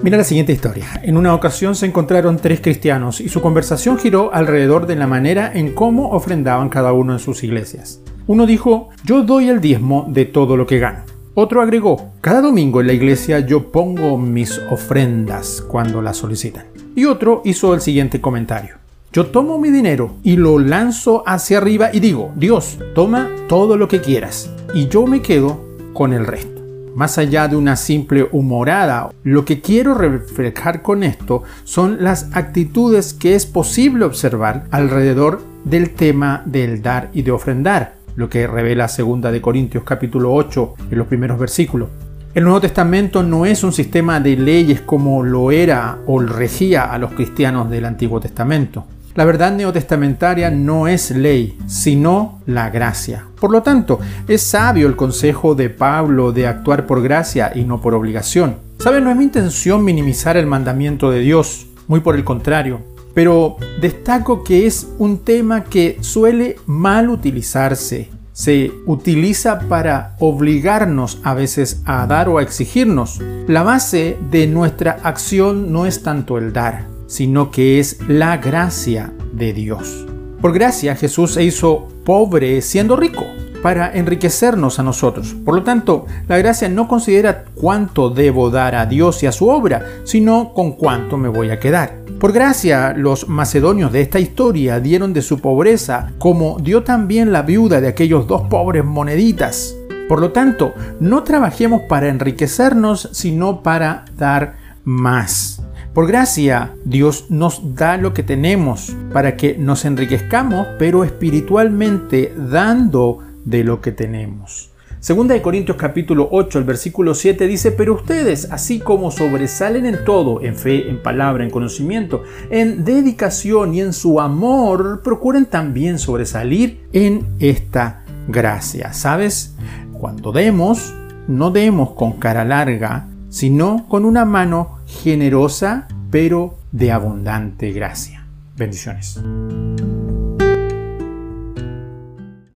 Mira la siguiente historia. En una ocasión se encontraron tres cristianos y su conversación giró alrededor de la manera en cómo ofrendaban cada uno en sus iglesias. Uno dijo, yo doy el diezmo de todo lo que gano. Otro agregó, cada domingo en la iglesia yo pongo mis ofrendas cuando las solicitan. Y otro hizo el siguiente comentario. Yo tomo mi dinero y lo lanzo hacia arriba y digo, Dios, toma todo lo que quieras y yo me quedo con el resto más allá de una simple humorada. Lo que quiero reflejar con esto son las actitudes que es posible observar alrededor del tema del dar y de ofrendar, lo que revela 2 de Corintios capítulo 8 en los primeros versículos. El Nuevo Testamento no es un sistema de leyes como lo era o regía a los cristianos del Antiguo Testamento. La verdad neotestamentaria no es ley, sino la gracia. Por lo tanto, es sabio el consejo de Pablo de actuar por gracia y no por obligación. Saben, no es mi intención minimizar el mandamiento de Dios, muy por el contrario, pero destaco que es un tema que suele mal utilizarse. Se utiliza para obligarnos a veces a dar o a exigirnos. La base de nuestra acción no es tanto el dar, sino que es la gracia de Dios. Por gracia Jesús se hizo pobre siendo rico para enriquecernos a nosotros. Por lo tanto, la gracia no considera cuánto debo dar a Dios y a su obra, sino con cuánto me voy a quedar. Por gracia, los macedonios de esta historia dieron de su pobreza, como dio también la viuda de aquellos dos pobres moneditas. Por lo tanto, no trabajemos para enriquecernos, sino para dar más. Por gracia, Dios nos da lo que tenemos para que nos enriquezcamos, pero espiritualmente dando de lo que tenemos. Segunda de Corintios capítulo 8, el versículo 7 dice, pero ustedes, así como sobresalen en todo, en fe, en palabra, en conocimiento, en dedicación y en su amor, procuren también sobresalir en esta gracia. ¿Sabes? Cuando demos, no demos con cara larga, sino con una mano generosa, pero de abundante gracia. Bendiciones.